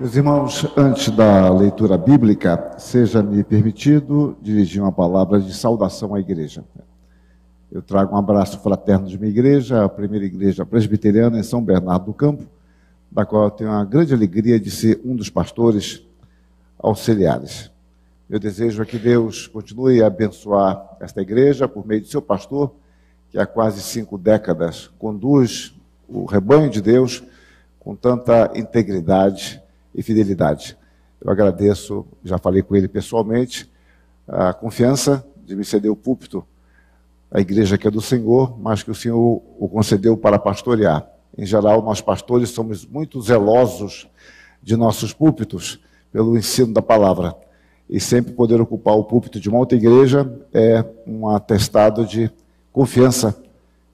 Meus irmãos, antes da leitura bíblica, seja-me permitido dirigir uma palavra de saudação à igreja. Eu trago um abraço fraterno de minha igreja, a primeira igreja presbiteriana em São Bernardo do Campo, da qual eu tenho a grande alegria de ser um dos pastores auxiliares. Eu desejo que Deus continue a abençoar esta igreja por meio de seu pastor, que há quase cinco décadas conduz o rebanho de Deus com tanta integridade e fidelidade. Eu agradeço, já falei com ele pessoalmente, a confiança de me ceder o púlpito à igreja que é do Senhor, mas que o Senhor o concedeu para pastorear. Em geral, nós pastores somos muito zelosos de nossos púlpitos pelo ensino da palavra. E sempre poder ocupar o púlpito de uma outra igreja é um atestado de confiança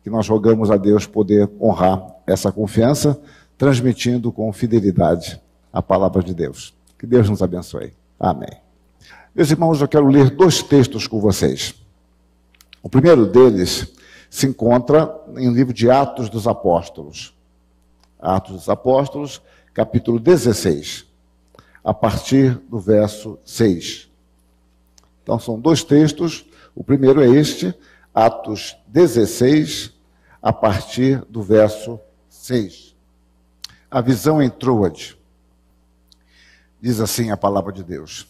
que nós rogamos a Deus poder honrar essa confiança, transmitindo com fidelidade a palavra de Deus. Que Deus nos abençoe. Amém. Meus irmãos, eu quero ler dois textos com vocês. O primeiro deles se encontra em livro de Atos dos Apóstolos. Atos dos Apóstolos, capítulo 16, a partir do verso 6. Então são dois textos. O primeiro é este, Atos 16, a partir do verso 6. A visão em Troade. Diz assim a palavra de Deus.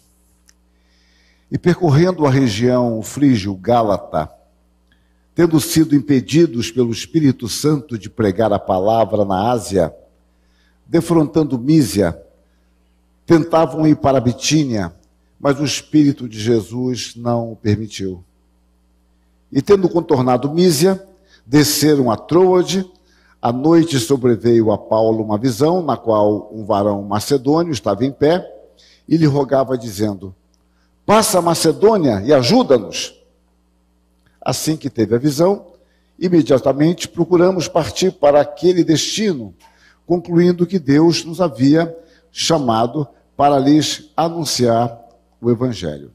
E percorrendo a região frígio-gálata, tendo sido impedidos pelo Espírito Santo de pregar a palavra na Ásia, defrontando Mísia, tentavam ir para Bitínia, mas o Espírito de Jesus não o permitiu. E tendo contornado Mísia, desceram a Troade, à noite sobreveio a Paulo uma visão, na qual um varão macedônio estava em pé e lhe rogava, dizendo: Passa a Macedônia e ajuda-nos. Assim que teve a visão, imediatamente procuramos partir para aquele destino, concluindo que Deus nos havia chamado para lhes anunciar o Evangelho.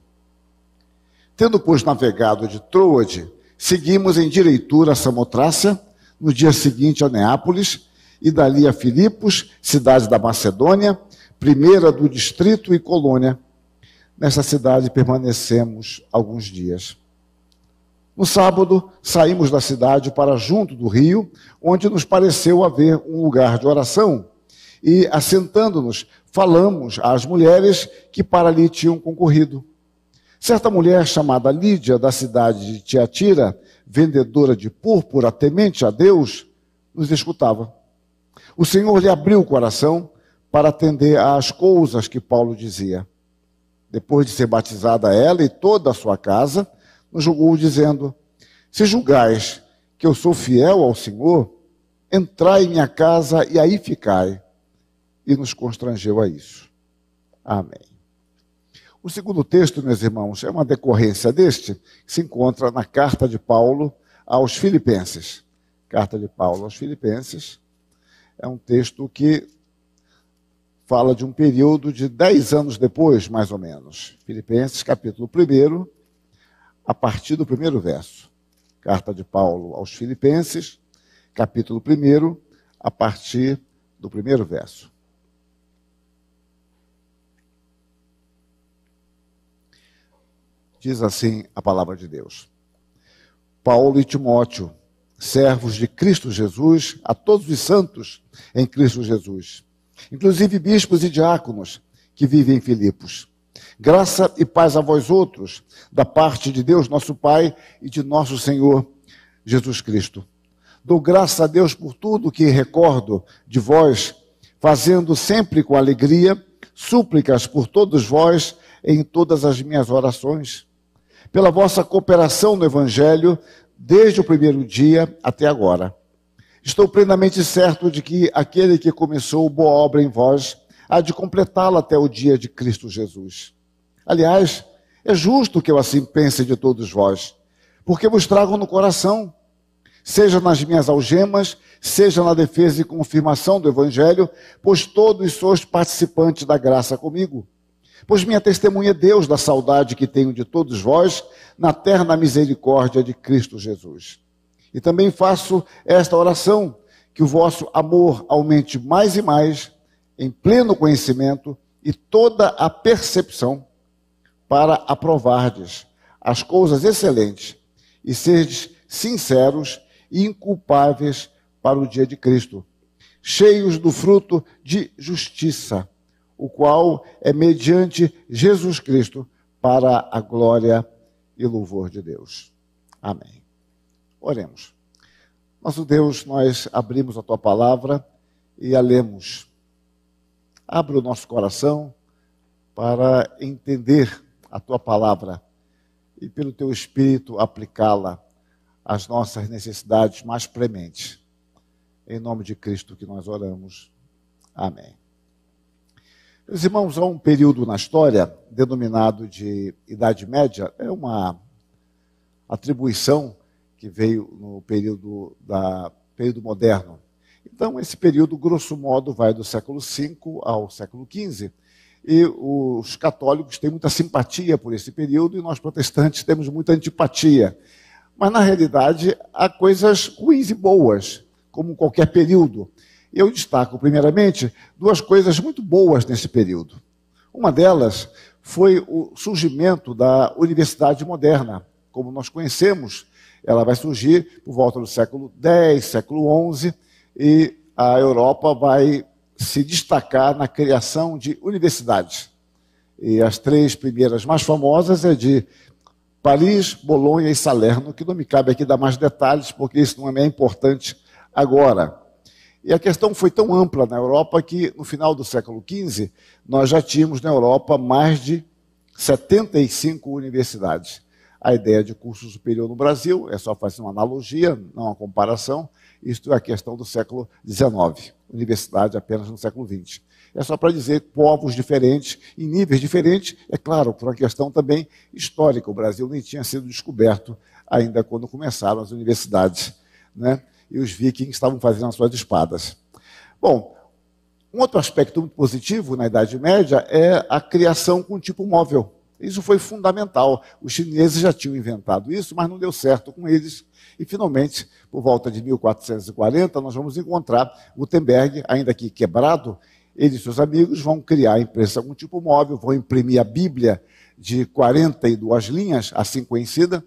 Tendo, pois, navegado de Troade, seguimos em direitura a Samotrácia no dia seguinte a Neápolis, e dali a Filipos, cidade da Macedônia, primeira do distrito e colônia. Nessa cidade permanecemos alguns dias. No sábado, saímos da cidade para junto do rio, onde nos pareceu haver um lugar de oração, e, assentando-nos, falamos às mulheres que para ali tinham concorrido. Certa mulher chamada Lídia, da cidade de Tiatira, vendedora de púrpura, temente a Deus, nos escutava. O Senhor lhe abriu o coração para atender às coisas que Paulo dizia. Depois de ser batizada ela e toda a sua casa, nos julgou dizendo: Se julgais que eu sou fiel ao Senhor, entrai em minha casa e aí ficai. E nos constrangeu a isso. Amém. O segundo texto, meus irmãos, é uma decorrência deste, que se encontra na carta de Paulo aos Filipenses. Carta de Paulo aos Filipenses é um texto que fala de um período de dez anos depois, mais ou menos. Filipenses, capítulo 1, a partir do primeiro verso. Carta de Paulo aos Filipenses, capítulo 1, a partir do primeiro verso. Diz assim a palavra de Deus. Paulo e Timóteo, servos de Cristo Jesus, a todos os santos em Cristo Jesus, inclusive bispos e diáconos que vivem em Filipos. Graça e paz a vós outros, da parte de Deus, nosso Pai, e de nosso Senhor Jesus Cristo. Dou graça a Deus por tudo que recordo de vós, fazendo sempre com alegria súplicas por todos vós em todas as minhas orações pela vossa cooperação no Evangelho desde o primeiro dia até agora. Estou plenamente certo de que aquele que começou boa obra em vós há de completá-la até o dia de Cristo Jesus. Aliás, é justo que eu assim pense de todos vós, porque vos trago no coração, seja nas minhas algemas, seja na defesa e confirmação do Evangelho, pois todos sois participantes da graça comigo. Pois minha testemunha é Deus da saudade que tenho de todos vós na terna misericórdia de Cristo Jesus. E também faço esta oração, que o vosso amor aumente mais e mais em pleno conhecimento e toda a percepção, para aprovardes as coisas excelentes e serdes sinceros e inculpáveis para o dia de Cristo, cheios do fruto de justiça, o qual é mediante Jesus Cristo para a glória e louvor de Deus. Amém. Oremos. Nosso Deus, nós abrimos a tua palavra e a lemos. Abra o nosso coração para entender a tua palavra e, pelo teu espírito, aplicá-la às nossas necessidades mais prementes. Em nome de Cristo que nós oramos. Amém. Meus irmãos, há um período na história denominado de Idade Média, é uma atribuição que veio no período, da, período moderno. Então, esse período, grosso modo, vai do século V ao século XV. E os católicos têm muita simpatia por esse período e nós protestantes temos muita antipatia. Mas, na realidade, há coisas ruins e boas, como qualquer período. Eu destaco, primeiramente, duas coisas muito boas nesse período. Uma delas foi o surgimento da universidade moderna, como nós conhecemos. Ela vai surgir por volta do século X, século XI, e a Europa vai se destacar na criação de universidades. E as três primeiras mais famosas é de Paris, Bolonha e Salerno, que não me cabe aqui dar mais detalhes, porque isso não é importante agora. E a questão foi tão ampla na Europa que, no final do século XV, nós já tínhamos na Europa mais de 75 universidades. A ideia de curso superior no Brasil é só fazer uma analogia, não uma comparação. Isto é a questão do século XIX, universidade apenas no século XX. É só para dizer povos diferentes, em níveis diferentes, é claro, por uma questão também histórica. O Brasil nem tinha sido descoberto ainda quando começaram as universidades. Né? E os vikings estavam fazendo as suas espadas. Bom, um outro aspecto muito positivo na Idade Média é a criação com tipo móvel. Isso foi fundamental. Os chineses já tinham inventado isso, mas não deu certo com eles. E, finalmente, por volta de 1440, nós vamos encontrar Gutenberg, ainda que quebrado, ele e seus amigos vão criar a imprensa com tipo móvel, vão imprimir a Bíblia de 42 linhas, assim conhecida,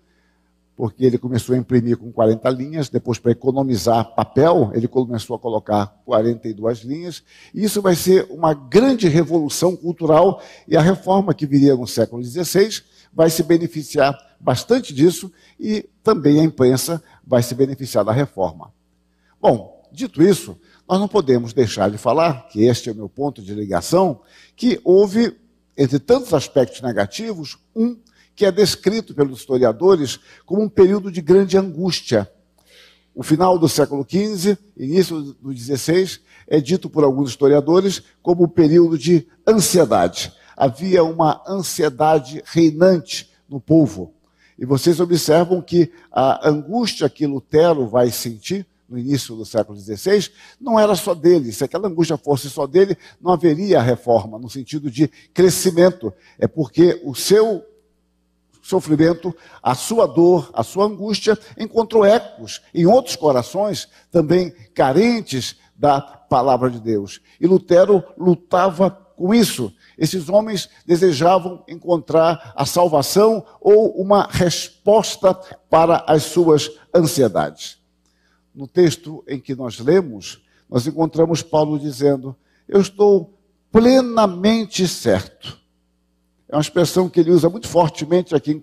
porque ele começou a imprimir com 40 linhas, depois, para economizar papel, ele começou a colocar 42 linhas. E isso vai ser uma grande revolução cultural, e a reforma que viria no século XVI vai se beneficiar bastante disso, e também a imprensa vai se beneficiar da reforma. Bom, dito isso, nós não podemos deixar de falar, que este é o meu ponto de ligação, que houve, entre tantos aspectos negativos, um que é descrito pelos historiadores como um período de grande angústia. O final do século XV, início do XVI, é dito por alguns historiadores como um período de ansiedade. Havia uma ansiedade reinante no povo. E vocês observam que a angústia que Lutero vai sentir no início do século XVI não era só dele. Se aquela angústia fosse só dele, não haveria reforma, no sentido de crescimento. É porque o seu sofrimento, a sua dor, a sua angústia, encontrou ecos em outros corações também carentes da palavra de Deus. E Lutero lutava com isso. Esses homens desejavam encontrar a salvação ou uma resposta para as suas ansiedades. No texto em que nós lemos, nós encontramos Paulo dizendo: Eu estou plenamente certo é uma expressão que ele usa muito fortemente aqui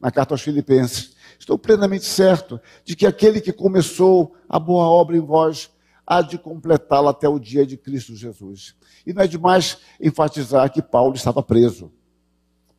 na carta aos Filipenses. Estou plenamente certo de que aquele que começou a boa obra em vós há de completá-la até o dia de Cristo Jesus. E não é demais enfatizar que Paulo estava preso.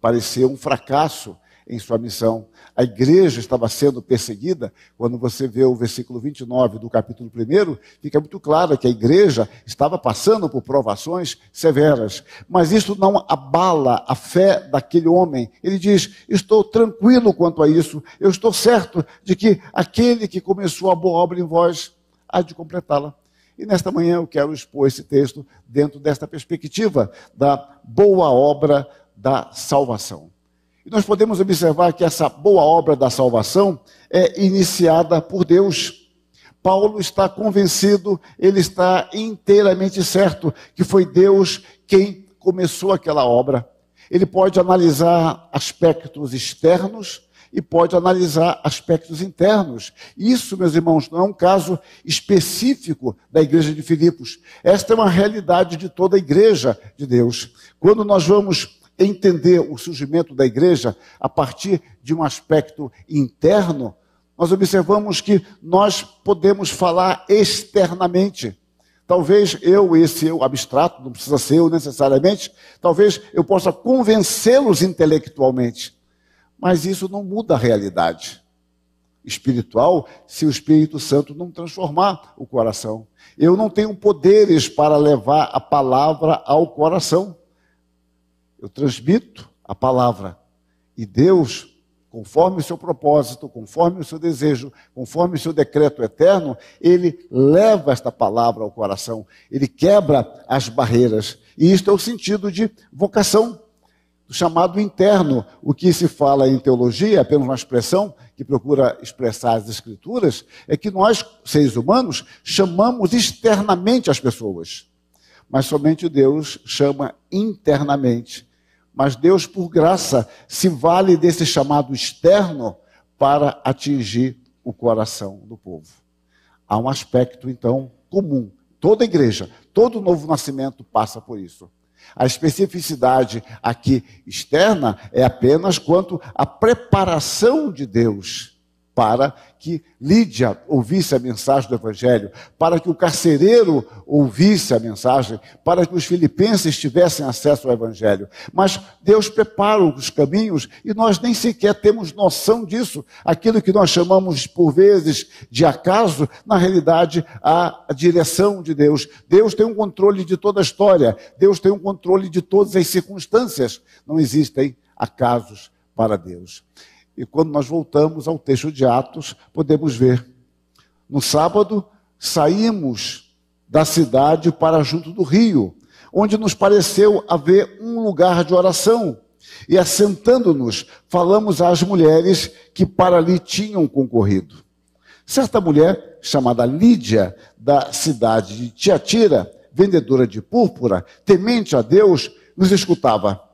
Pareceu um fracasso em sua missão. A igreja estava sendo perseguida. Quando você vê o versículo 29 do capítulo 1, fica muito claro que a igreja estava passando por provações severas. Mas isso não abala a fé daquele homem. Ele diz: Estou tranquilo quanto a isso. Eu estou certo de que aquele que começou a boa obra em vós há de completá-la. E nesta manhã eu quero expor esse texto dentro desta perspectiva da boa obra da salvação. E nós podemos observar que essa boa obra da salvação é iniciada por Deus. Paulo está convencido, ele está inteiramente certo que foi Deus quem começou aquela obra. Ele pode analisar aspectos externos e pode analisar aspectos internos. Isso, meus irmãos, não é um caso específico da igreja de Filipos. Esta é uma realidade de toda a igreja de Deus. Quando nós vamos entender o surgimento da igreja a partir de um aspecto interno, nós observamos que nós podemos falar externamente. Talvez eu, esse eu abstrato, não precisa ser eu necessariamente, talvez eu possa convencê-los intelectualmente. Mas isso não muda a realidade espiritual se o Espírito Santo não transformar o coração. Eu não tenho poderes para levar a palavra ao coração. Eu transmito a palavra. E Deus conforme o seu propósito, conforme o seu desejo, conforme o seu decreto eterno, ele leva esta palavra ao coração, ele quebra as barreiras. E isto é o sentido de vocação, do chamado interno. O que se fala em teologia, apenas uma expressão que procura expressar as escrituras, é que nós, seres humanos, chamamos externamente as pessoas. Mas somente Deus chama internamente mas Deus, por graça, se vale desse chamado externo para atingir o coração do povo. Há um aspecto, então, comum. Toda igreja, todo novo nascimento passa por isso. A especificidade aqui externa é apenas quanto à preparação de Deus para que Lídia ouvisse a mensagem do Evangelho, para que o carcereiro ouvisse a mensagem, para que os filipenses tivessem acesso ao Evangelho. Mas Deus prepara os caminhos e nós nem sequer temos noção disso. Aquilo que nós chamamos por vezes de acaso, na realidade, a direção de Deus. Deus tem um controle de toda a história, Deus tem um controle de todas as circunstâncias. Não existem acasos para Deus. E quando nós voltamos ao texto de Atos, podemos ver. No sábado, saímos da cidade para junto do rio, onde nos pareceu haver um lugar de oração. E assentando-nos, falamos às mulheres que para ali tinham concorrido. Certa mulher, chamada Lídia, da cidade de Tiatira, vendedora de púrpura, temente a Deus, nos escutava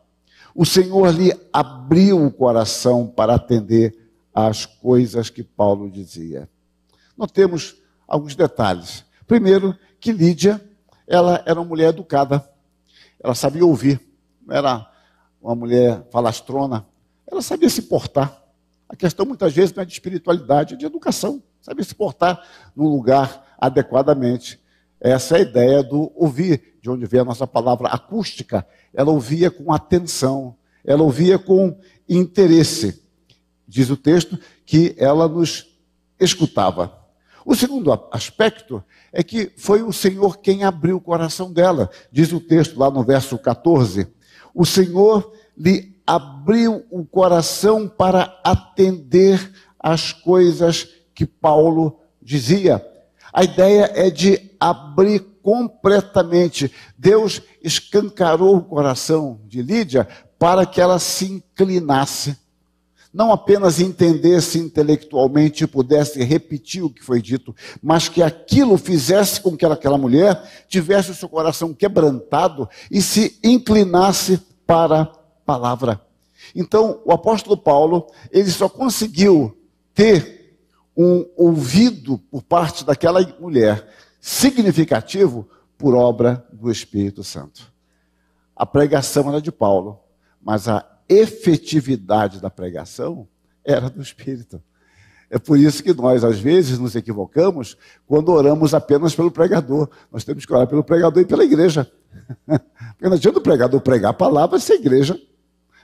o Senhor lhe abriu o coração para atender às coisas que Paulo dizia. Notemos alguns detalhes. Primeiro, que Lídia, ela era uma mulher educada. Ela sabia ouvir. Não era uma mulher falastrona. Ela sabia se portar. A questão muitas vezes não é de espiritualidade, é de educação. Sabia se portar num lugar adequadamente. Essa é a ideia do ouvir, de onde vem a nossa palavra acústica. Ela ouvia com atenção, ela ouvia com interesse. Diz o texto que ela nos escutava. O segundo aspecto é que foi o Senhor quem abriu o coração dela. Diz o texto lá no verso 14: O Senhor lhe abriu o coração para atender às coisas que Paulo dizia. A ideia é de abrir completamente. Deus escancarou o coração de Lídia para que ela se inclinasse, não apenas entendesse intelectualmente e pudesse repetir o que foi dito, mas que aquilo fizesse com que aquela mulher tivesse o seu coração quebrantado e se inclinasse para a palavra. Então, o apóstolo Paulo, ele só conseguiu ter um ouvido por parte daquela mulher significativo por obra do Espírito Santo. A pregação era de Paulo, mas a efetividade da pregação era do Espírito. É por isso que nós, às vezes, nos equivocamos quando oramos apenas pelo pregador. Nós temos que orar pelo pregador e pela igreja. Porque não adianta o pregador pregar a palavra se a igreja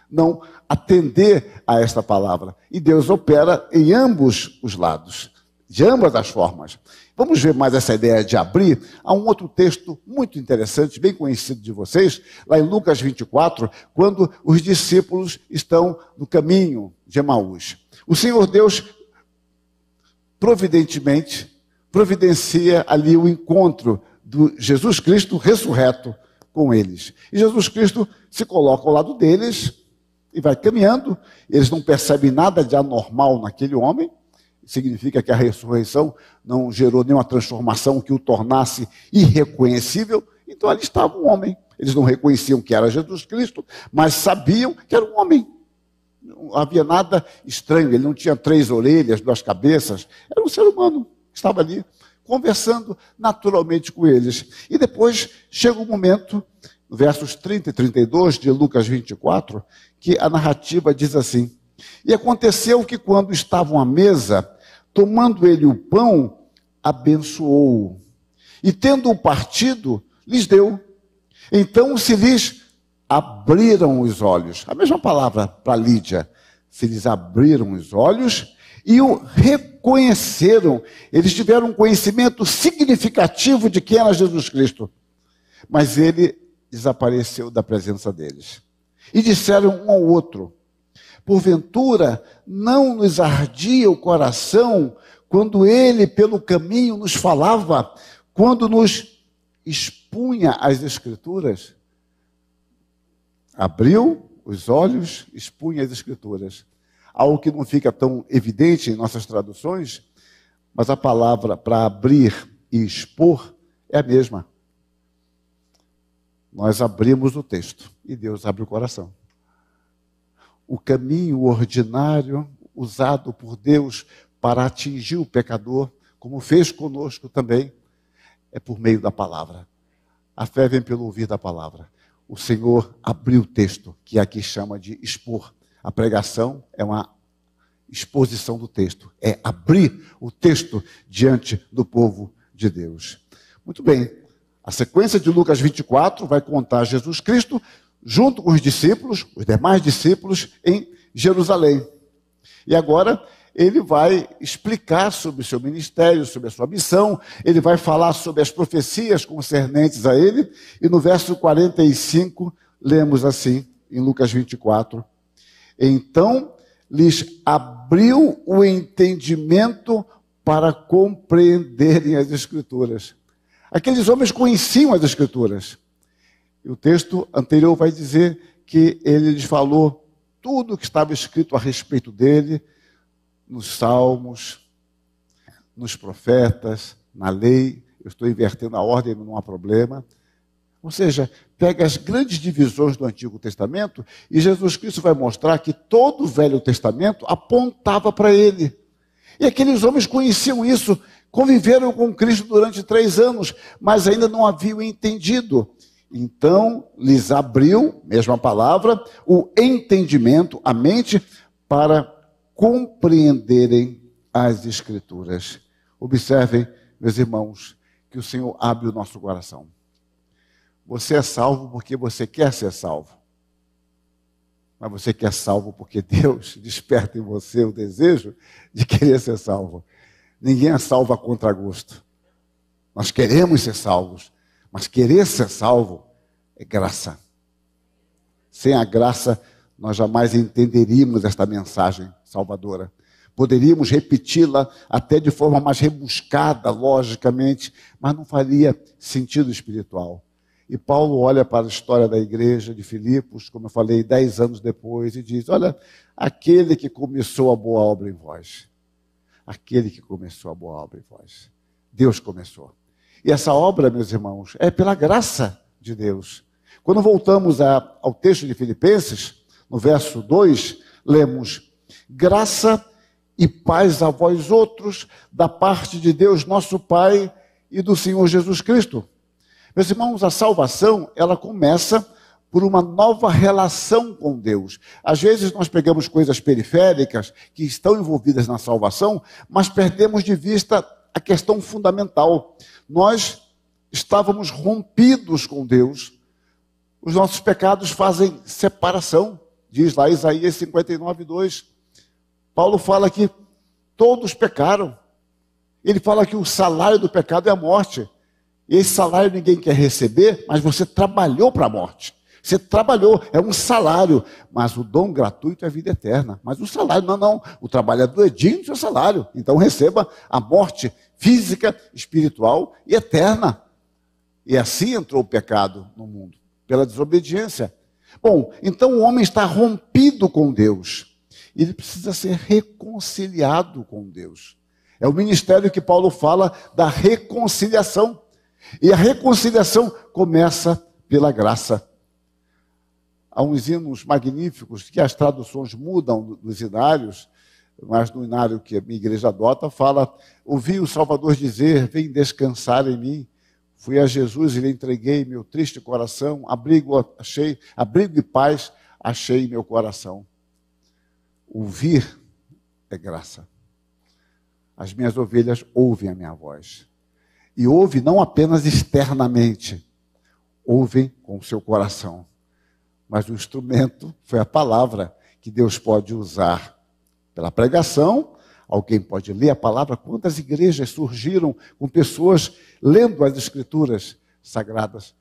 não atender a esta palavra. E Deus opera em ambos os lados, de ambas as formas. Vamos ver mais essa ideia de abrir. Há um outro texto muito interessante, bem conhecido de vocês, lá em Lucas 24, quando os discípulos estão no caminho de Emaús. O Senhor Deus, providentemente, providencia ali o encontro do Jesus Cristo ressurreto com eles. E Jesus Cristo se coloca ao lado deles, e vai caminhando, eles não percebem nada de anormal naquele homem, significa que a ressurreição não gerou nenhuma transformação que o tornasse irreconhecível. Então ali estava um homem. Eles não reconheciam que era Jesus Cristo, mas sabiam que era um homem. Não havia nada estranho, ele não tinha três orelhas, duas cabeças, era um ser humano que estava ali conversando naturalmente com eles. E depois chega o um momento, versos 30 e 32 de Lucas 24, que a narrativa diz assim: E aconteceu que quando estavam à mesa, tomando ele o pão, abençoou. E tendo-o partido, lhes deu. Então se lhes abriram os olhos. A mesma palavra para Lídia. Se lhes abriram os olhos e o reconheceram. Eles tiveram um conhecimento significativo de quem era Jesus Cristo. Mas ele desapareceu da presença deles. E disseram um ao outro: Porventura, não nos ardia o coração quando ele pelo caminho nos falava, quando nos expunha as Escrituras? Abriu os olhos, expunha as Escrituras. Algo que não fica tão evidente em nossas traduções, mas a palavra para abrir e expor é a mesma. Nós abrimos o texto e Deus abre o coração o caminho ordinário usado por Deus para atingir o pecador, como fez conosco também, é por meio da palavra. A fé vem pelo ouvir da palavra. O Senhor abriu o texto, que aqui chama de expor. A pregação é uma exposição do texto, é abrir o texto diante do povo de Deus. Muito bem, a sequência de Lucas 24 vai contar Jesus Cristo junto com os discípulos, os demais discípulos, em Jerusalém. E agora ele vai explicar sobre o seu ministério, sobre a sua missão, ele vai falar sobre as profecias concernentes a ele, e no verso 45 lemos assim, em Lucas 24: Então lhes abriu o entendimento para compreenderem as Escrituras. Aqueles homens conheciam as Escrituras, e o texto anterior vai dizer que ele lhes falou tudo o que estava escrito a respeito dele nos salmos, nos profetas, na lei. Eu estou invertendo a ordem, não há problema. Ou seja, pega as grandes divisões do Antigo Testamento e Jesus Cristo vai mostrar que todo o Velho Testamento apontava para ele. E aqueles homens conheciam isso, conviveram com Cristo durante três anos, mas ainda não haviam entendido. Então lhes abriu, mesma palavra, o entendimento, a mente, para compreenderem as Escrituras. Observem, meus irmãos, que o Senhor abre o nosso coração. Você é salvo porque você quer ser salvo. Mas você quer salvo porque Deus desperta em você o desejo de querer ser salvo. Ninguém é salvo a contragosto. Nós queremos ser salvos. Mas querer ser salvo é graça. Sem a graça, nós jamais entenderíamos esta mensagem salvadora. Poderíamos repeti-la até de forma mais rebuscada, logicamente, mas não faria sentido espiritual. E Paulo olha para a história da igreja de Filipos, como eu falei, dez anos depois, e diz: Olha, aquele que começou a boa obra em vós. Aquele que começou a boa obra em vós. Deus começou. E essa obra, meus irmãos, é pela graça de Deus. Quando voltamos a, ao texto de Filipenses, no verso 2, lemos: Graça e paz a vós outros, da parte de Deus nosso Pai e do Senhor Jesus Cristo. Meus irmãos, a salvação, ela começa por uma nova relação com Deus. Às vezes nós pegamos coisas periféricas que estão envolvidas na salvação, mas perdemos de vista a questão fundamental. Nós estávamos rompidos com Deus, os nossos pecados fazem separação, diz lá Isaías 59, 2. Paulo fala que todos pecaram. Ele fala que o salário do pecado é a morte. Esse salário ninguém quer receber, mas você trabalhou para a morte. Você trabalhou, é um salário, mas o dom gratuito é a vida eterna. Mas o salário, não, não. O trabalhador é digno do seu salário. Então receba a morte física, espiritual e eterna. E assim entrou o pecado no mundo, pela desobediência. Bom, então o homem está rompido com Deus. ele precisa ser reconciliado com Deus. É o ministério que Paulo fala da reconciliação. E a reconciliação começa pela graça. Há uns hinos magníficos que as traduções mudam dos inários, mas no inário que a minha igreja adota, fala: Ouvi o Salvador dizer: Vem descansar em mim. Fui a Jesus e lhe entreguei meu triste coração, abrigo achei, abrigo e paz achei meu coração. Ouvir é graça. As minhas ovelhas ouvem a minha voz. E ouvem não apenas externamente, ouvem com o seu coração. Mas o instrumento foi a palavra que Deus pode usar pela pregação. Alguém pode ler a palavra. Quantas igrejas surgiram com pessoas lendo as escrituras sagradas?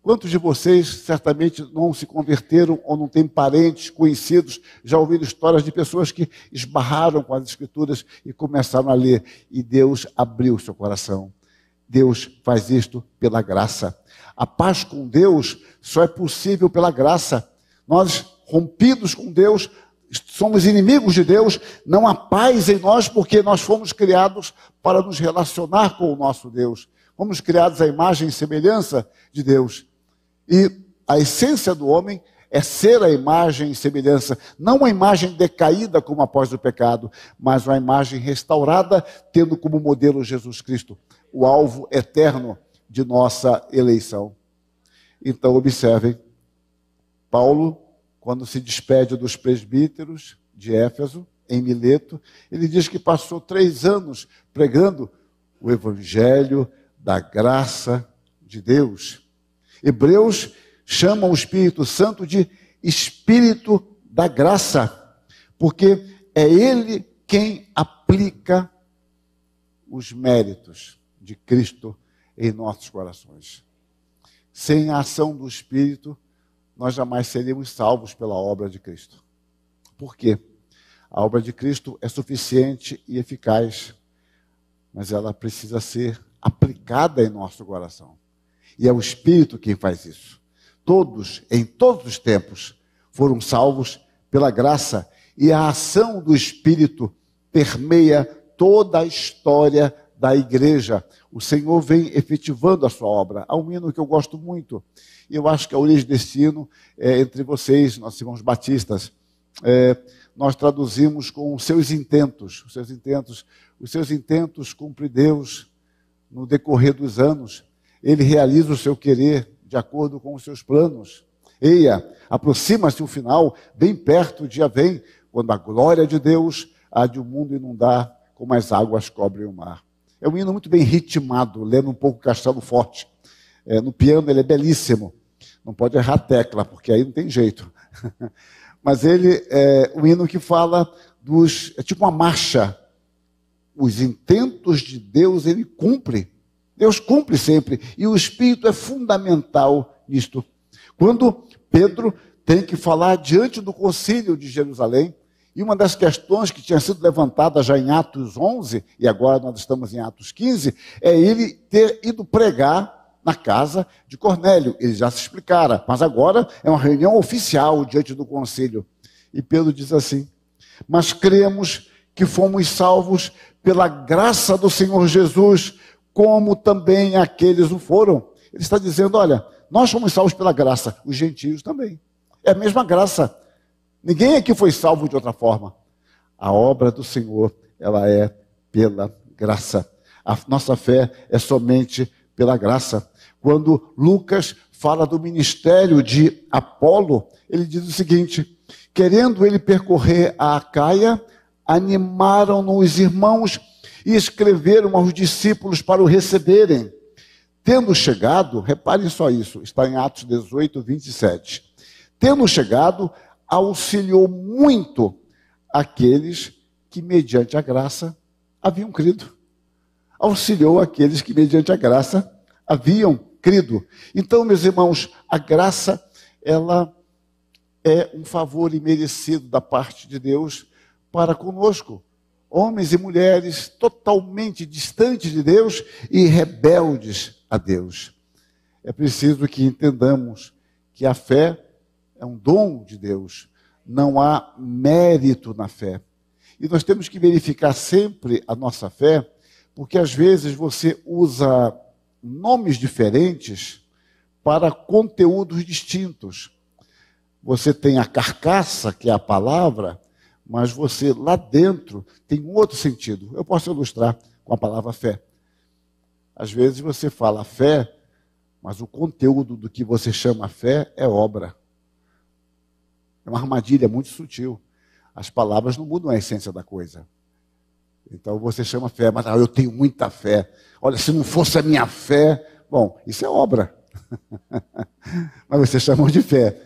Quantos de vocês certamente não se converteram ou não têm parentes, conhecidos, já ouviram histórias de pessoas que esbarraram com as escrituras e começaram a ler e Deus abriu seu coração. Deus faz isto pela graça. A paz com Deus só é possível pela graça. Nós, rompidos com Deus, somos inimigos de Deus, não há paz em nós porque nós fomos criados para nos relacionar com o nosso Deus. Fomos criados à imagem e semelhança de Deus. E a essência do homem é ser a imagem e semelhança, não uma imagem decaída como após o pecado, mas uma imagem restaurada, tendo como modelo Jesus Cristo, o alvo eterno de nossa eleição. Então, observem, Paulo, quando se despede dos presbíteros de Éfeso, em Mileto, ele diz que passou três anos pregando o evangelho da graça de Deus. Hebreus chama o Espírito Santo de Espírito da graça, porque é ele quem aplica os méritos de Cristo em nossos corações. Sem a ação do Espírito, nós jamais seríamos salvos pela obra de Cristo. Por quê? A obra de Cristo é suficiente e eficaz, mas ela precisa ser aplicada em nosso coração. E é o Espírito quem faz isso. Todos, em todos os tempos, foram salvos pela graça e a ação do Espírito permeia toda a história da igreja. O Senhor vem efetivando a sua obra. Há um hino que eu gosto muito, e eu acho que a origem desse hino é entre vocês, nossos irmãos batistas. É, nós traduzimos com os seus intentos, os seus intentos, os seus intentos cumpre Deus no decorrer dos anos ele realiza o seu querer de acordo com os seus planos. Eia, aproxima-se o final, bem perto o dia vem, quando a glória de Deus há de o um mundo inundar, como as águas cobrem o mar. É um hino muito bem ritmado, lendo um pouco Castelo Forte. É, no piano ele é belíssimo. Não pode errar tecla, porque aí não tem jeito. Mas ele é um hino que fala dos. É tipo uma marcha. Os intentos de Deus ele cumpre. Deus cumpre sempre e o Espírito é fundamental nisto. Quando Pedro tem que falar diante do concílio de Jerusalém, e uma das questões que tinha sido levantada já em Atos 11, e agora nós estamos em Atos 15, é ele ter ido pregar na casa de Cornélio. Ele já se explicara, mas agora é uma reunião oficial diante do concílio. E Pedro diz assim: Mas cremos que fomos salvos pela graça do Senhor Jesus como também aqueles o foram. Ele está dizendo: olha, nós fomos salvos pela graça, os gentios também. É a mesma graça. Ninguém aqui foi salvo de outra forma. A obra do Senhor, ela é pela graça. A nossa fé é somente pela graça. Quando Lucas fala do ministério de Apolo, ele diz o seguinte: querendo ele percorrer a Acaia, animaram-no os irmãos e escreveram aos discípulos para o receberem. Tendo chegado, reparem só isso, está em Atos 18, 27. Tendo chegado, auxiliou muito aqueles que, mediante a graça, haviam crido. Auxiliou aqueles que, mediante a graça, haviam crido. Então, meus irmãos, a graça, ela é um favor imerecido da parte de Deus para conosco homens e mulheres totalmente distantes de Deus e rebeldes a Deus. É preciso que entendamos que a fé é um dom de Deus. não há mérito na fé. E nós temos que verificar sempre a nossa fé, porque às vezes você usa nomes diferentes para conteúdos distintos. Você tem a carcaça, que é a palavra, mas você lá dentro tem um outro sentido. Eu posso ilustrar com a palavra fé. Às vezes você fala fé, mas o conteúdo do que você chama fé é obra. É uma armadilha muito sutil. As palavras não mudam a essência da coisa. Então você chama fé, mas ah, eu tenho muita fé. Olha, se não fosse a minha fé, bom, isso é obra. mas você chama de fé.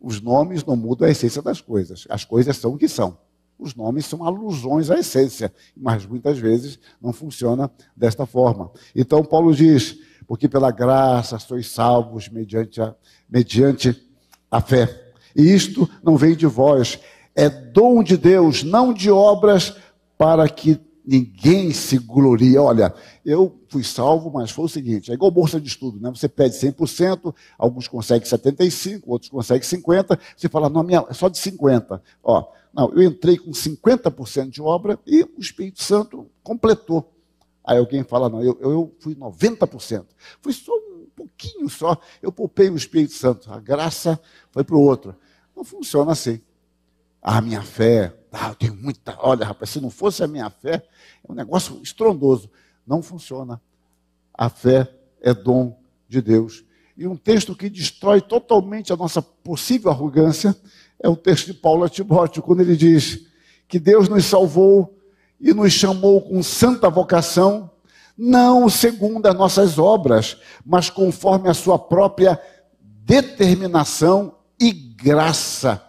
Os nomes não mudam a essência das coisas. As coisas são o que são. Os nomes são alusões à essência, mas muitas vezes não funciona desta forma. Então Paulo diz: porque pela graça sois salvos mediante a, mediante a fé. E isto não vem de vós, é dom de Deus, não de obras, para que ninguém se glorie. Olha, eu fui salvo, mas foi o seguinte: é igual bolsa de estudo, né? Você pede 100%, alguns conseguem 75%, outros conseguem 50%. Você fala, não, minha, é só de 50%. Ó, não, eu entrei com 50% de obra e o Espírito Santo completou. Aí alguém fala, não, eu, eu fui 90%. Fui só um pouquinho só, eu poupei o Espírito Santo. A graça foi para o outro. Não funciona assim. Ah, minha fé, ah, eu tenho muita. Olha, rapaz, se não fosse a minha fé, é um negócio estrondoso. Não funciona. A fé é dom de Deus. E um texto que destrói totalmente a nossa possível arrogância é o texto de Paulo a Timóteo, quando ele diz que Deus nos salvou e nos chamou com santa vocação, não segundo as nossas obras, mas conforme a sua própria determinação e graça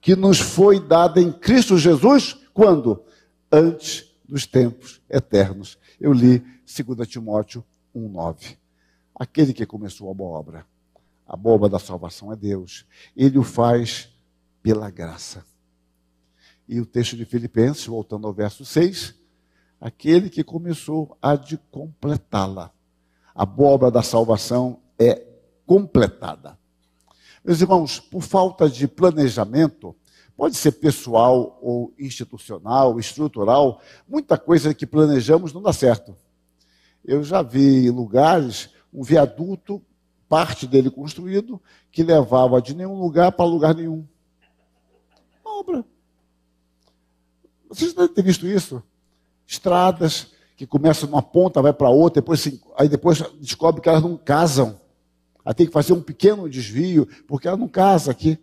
que nos foi dada em Cristo Jesus, quando? Antes dos tempos eternos. Eu li 2 Timóteo 1,9. Aquele que começou a boa obra, a boa obra da salvação é Deus. Ele o faz pela graça. E o texto de Filipenses, voltando ao verso 6, aquele que começou a de completá-la. A boa obra da salvação é completada. Meus irmãos, por falta de planejamento, pode ser pessoal ou institucional, estrutural, muita coisa que planejamos não dá certo. Eu já vi lugares, um viaduto, parte dele construído, que levava de nenhum lugar para lugar nenhum. Obra. Vocês devem ter visto isso? Estradas que começam numa ponta, vai para outra, depois, aí depois descobre que elas não casam. Ela tem que fazer um pequeno desvio, porque ela não casa aqui.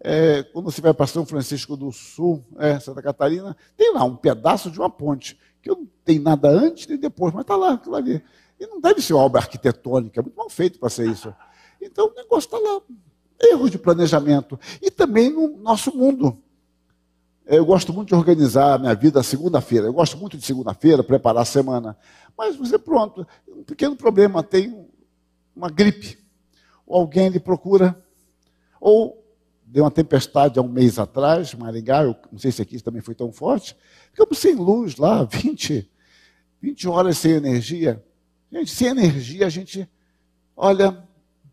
É, quando você vai para São Francisco do Sul, é, Santa Catarina, tem lá um pedaço de uma ponte, que não tem nada antes nem depois, mas está lá, aquilo ali. E não deve ser uma obra arquitetônica, é muito mal feito para ser isso. Então o negócio está lá. Erros de planejamento. E também no nosso mundo. Eu gosto muito de organizar a minha vida segunda-feira. Eu gosto muito de segunda-feira, preparar a semana. Mas você, pronto, um pequeno problema, tem uma gripe, ou alguém lhe procura, ou deu uma tempestade há um mês atrás, Maringá, eu não sei se aqui também foi tão forte, ficamos sem luz lá, 20, 20 horas sem energia. Gente, sem energia a gente, olha,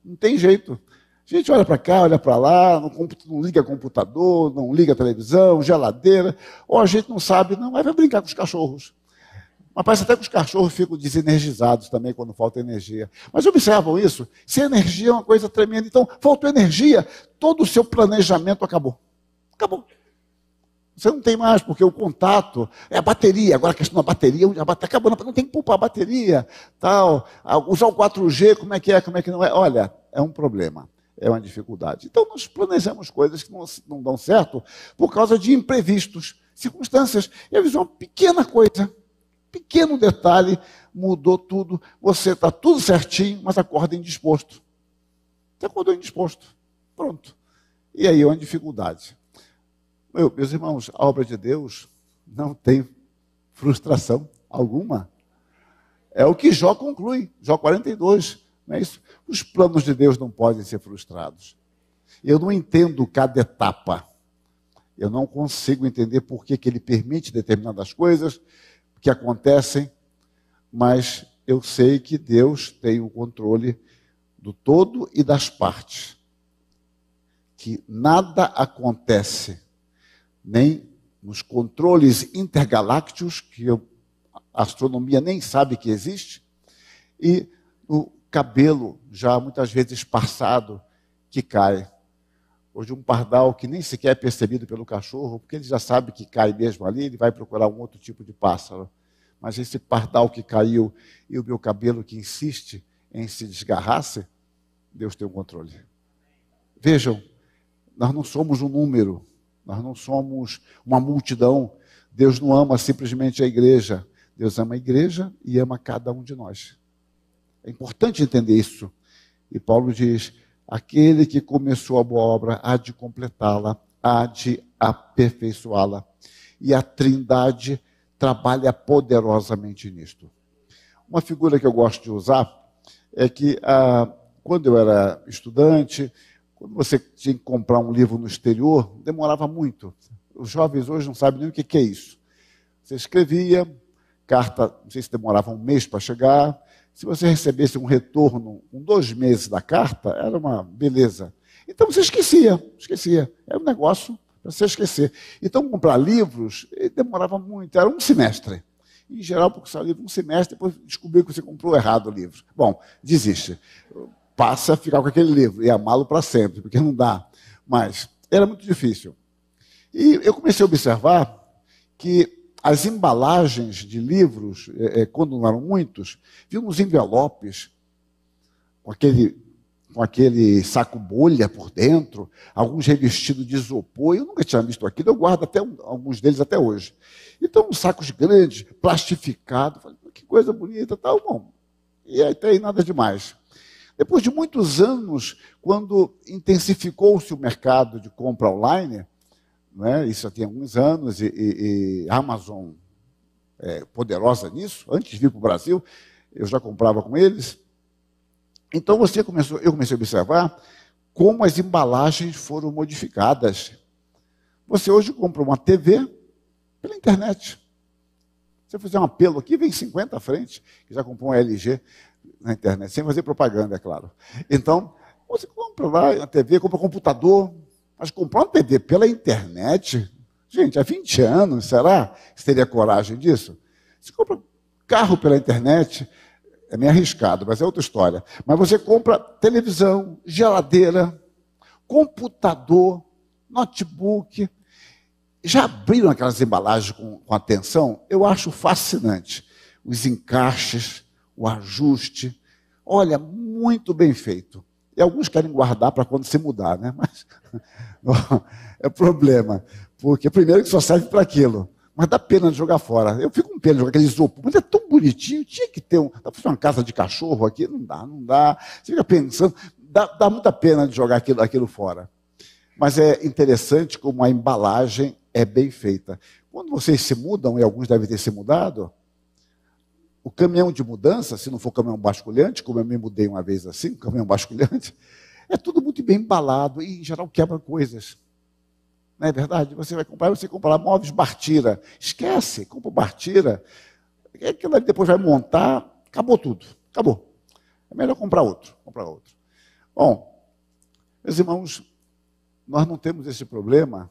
não tem jeito. A gente olha para cá, olha para lá, não, não, liga computador, não liga televisão, geladeira, ou a gente não sabe, não, vai brincar com os cachorros. Mas parece até que os cachorros ficam desenergizados também quando falta energia. Mas observam isso? Sem energia é uma coisa tremenda. Então, faltou energia, todo o seu planejamento acabou. Acabou. Você não tem mais, porque o contato é a bateria. Agora a questão da bateria, já está acabando, não tem que poupar a bateria. Tal. Usar o 4G, como é que é, como é que não é? Olha, é um problema, é uma dificuldade. Então nós planejamos coisas que não, não dão certo por causa de imprevistos, circunstâncias. E às vezes uma pequena coisa pequeno detalhe mudou tudo. Você está tudo certinho, mas acorda indisposto. Você acordou indisposto. Pronto. E aí é uma dificuldade. Meu, meus irmãos, a obra de Deus não tem frustração alguma. É o que Jó conclui, Jó 42, não é isso? Os planos de Deus não podem ser frustrados. Eu não entendo cada etapa. Eu não consigo entender por que, que ele permite determinadas coisas, que acontecem, mas eu sei que Deus tem o controle do todo e das partes. que nada acontece, nem nos controles intergalácticos, que a astronomia nem sabe que existe, e no cabelo, já muitas vezes esparçado, que cai. Hoje um pardal que nem sequer é percebido pelo cachorro, porque ele já sabe que cai mesmo ali, ele vai procurar um outro tipo de pássaro. Mas esse pardal que caiu e o meu cabelo que insiste em se desgarrar-se, Deus tem o controle. Vejam, nós não somos um número, nós não somos uma multidão. Deus não ama simplesmente a igreja. Deus ama a igreja e ama cada um de nós. É importante entender isso. E Paulo diz: aquele que começou a boa obra há de completá-la, há de aperfeiçoá-la. E a Trindade trabalha poderosamente nisto. Uma figura que eu gosto de usar é que ah, quando eu era estudante, quando você tinha que comprar um livro no exterior, demorava muito. Os jovens hoje não sabem nem o que é isso. Você escrevia, carta, não sei se demorava um mês para chegar. Se você recebesse um retorno com dois meses da carta, era uma beleza. Então você esquecia, esquecia. Era um negócio para você esquecer. Então comprar livros demorava muito, era um semestre. Em geral, porque só livro um semestre, depois descobriu que você comprou errado o livro. Bom, desiste passa a ficar com aquele livro e amá-lo para sempre, porque não dá. Mas era muito difícil. E eu comecei a observar que as embalagens de livros, é, é quando não eram muitos, vinham uns envelopes com aquele, com aquele saco bolha por dentro, alguns revestidos de isopor. Eu nunca tinha visto aquilo, eu guardo até alguns deles até hoje. Então, uns sacos grandes, plastificados. Falei, que coisa bonita, tal, bom. E até aí nada demais. Depois de muitos anos, quando intensificou-se o mercado de compra online, né, isso já tem alguns anos, e, e, e Amazon é poderosa nisso, antes de vir para o Brasil, eu já comprava com eles. Então você começou, eu comecei a observar como as embalagens foram modificadas. Você hoje compra uma TV pela internet. Se você fizer um apelo aqui, vem 50 à frente, que já comprou um LG na internet, sem fazer propaganda, é claro. Então, você compra lá a TV, compra um computador, mas comprar uma TV pela internet, gente, há 20 anos, será que você teria coragem disso? Você compra carro pela internet, é meio arriscado, mas é outra história. Mas você compra televisão, geladeira, computador, notebook. Já abriram aquelas embalagens com, com atenção? Eu acho fascinante. Os encaixes, o ajuste. Olha, muito bem feito. E alguns querem guardar para quando se mudar, né? Mas é problema. Porque primeiro que só serve para aquilo. Mas dá pena de jogar fora. Eu fico com pena de jogar aquele isopor. Mas é tão bonitinho, tinha que ter um. Dá para uma casa de cachorro aqui? Não dá, não dá. Você fica pensando, dá, dá muita pena de jogar aquilo, aquilo fora. Mas é interessante como a embalagem é bem feita. Quando vocês se mudam, e alguns devem ter se mudado, o caminhão de mudança, se não for caminhão basculhante, como eu me mudei uma vez assim, caminhão basculhante, é tudo muito bem embalado e, em geral, quebra coisas. Não é verdade? Você vai comprar, você compra lá móveis Bartira. Esquece, compra Bartira. É aquilo ali depois vai montar, acabou tudo. Acabou. É melhor comprar outro. Comprar outro. Bom, meus irmãos, nós não temos esse problema,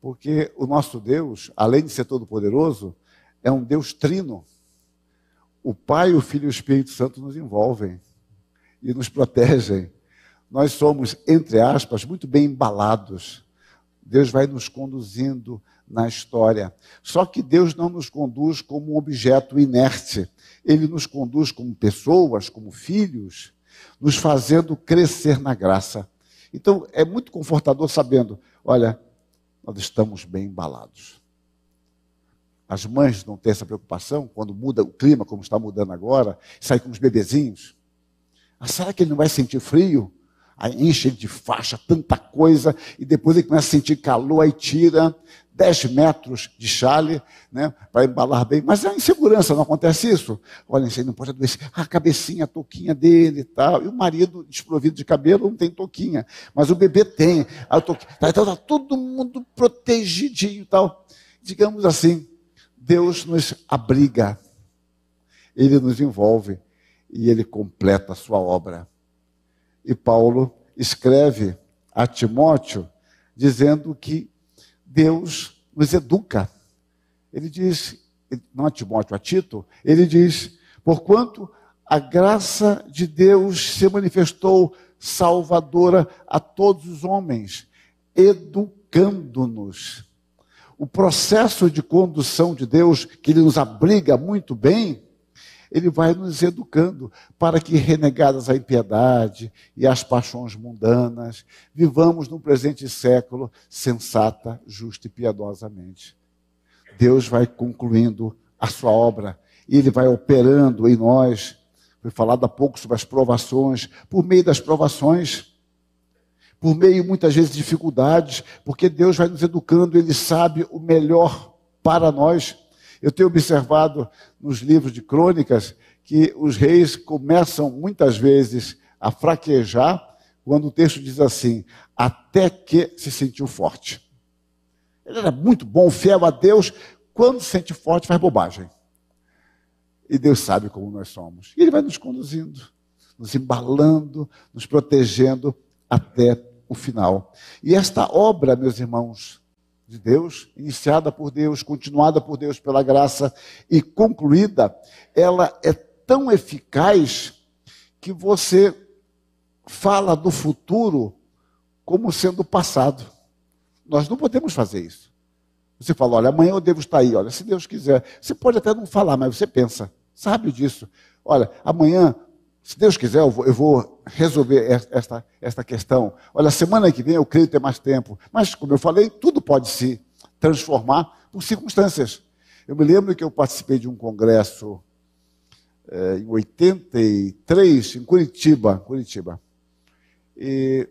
porque o nosso Deus, além de ser todo-poderoso, é um Deus trino. O Pai, o Filho e o Espírito Santo nos envolvem e nos protegem. Nós somos, entre aspas, muito bem embalados. Deus vai nos conduzindo na história. Só que Deus não nos conduz como um objeto inerte. Ele nos conduz como pessoas, como filhos, nos fazendo crescer na graça. Então, é muito confortador sabendo, olha, nós estamos bem embalados. As mães não têm essa preocupação quando muda o clima, como está mudando agora, sai com os bebezinhos. Ah, será que ele não vai sentir frio? Aí enche ele de faixa, tanta coisa, e depois ele começa a sentir calor, aí tira 10 metros de chale, né, para embalar bem. Mas é insegurança, não acontece isso? Olha, aí não pode adoecer. Ah, a cabecinha, a touquinha dele e tal. E o marido, desprovido de cabelo, não tem touquinha. Mas o bebê tem. A touquinha. Então está todo mundo protegidinho e tal. Digamos assim, Deus nos abriga, Ele nos envolve e Ele completa a sua obra. E Paulo escreve a Timóteo, dizendo que Deus nos educa. Ele diz, não a Timóteo, a Tito, ele diz: porquanto a graça de Deus se manifestou salvadora a todos os homens, educando-nos. O processo de condução de Deus, que Ele nos abriga muito bem, Ele vai nos educando para que, renegadas a impiedade e as paixões mundanas, vivamos no presente século sensata, justa e piedosamente. Deus vai concluindo a sua obra Ele vai operando em nós. Foi falado há pouco sobre as provações. Por meio das provações, por meio muitas vezes de dificuldades, porque Deus vai nos educando, Ele sabe o melhor para nós. Eu tenho observado nos livros de crônicas que os reis começam muitas vezes a fraquejar quando o texto diz assim: até que se sentiu forte. Ele era muito bom, fiel a Deus. Quando se sente forte, faz bobagem. E Deus sabe como nós somos. E Ele vai nos conduzindo, nos embalando, nos protegendo até o final. E esta obra, meus irmãos, de Deus, iniciada por Deus, continuada por Deus pela graça e concluída, ela é tão eficaz que você fala do futuro como sendo passado. Nós não podemos fazer isso. Você fala, olha, amanhã eu devo estar aí, olha, se Deus quiser. Você pode até não falar, mas você pensa, sabe disso. Olha, amanhã, se Deus quiser, eu vou, eu vou resolver esta, esta questão. Olha, semana que vem eu creio ter mais tempo. Mas, como eu falei, tudo pode se transformar por circunstâncias. Eu me lembro que eu participei de um congresso é, em 83, em Curitiba. Curitiba. E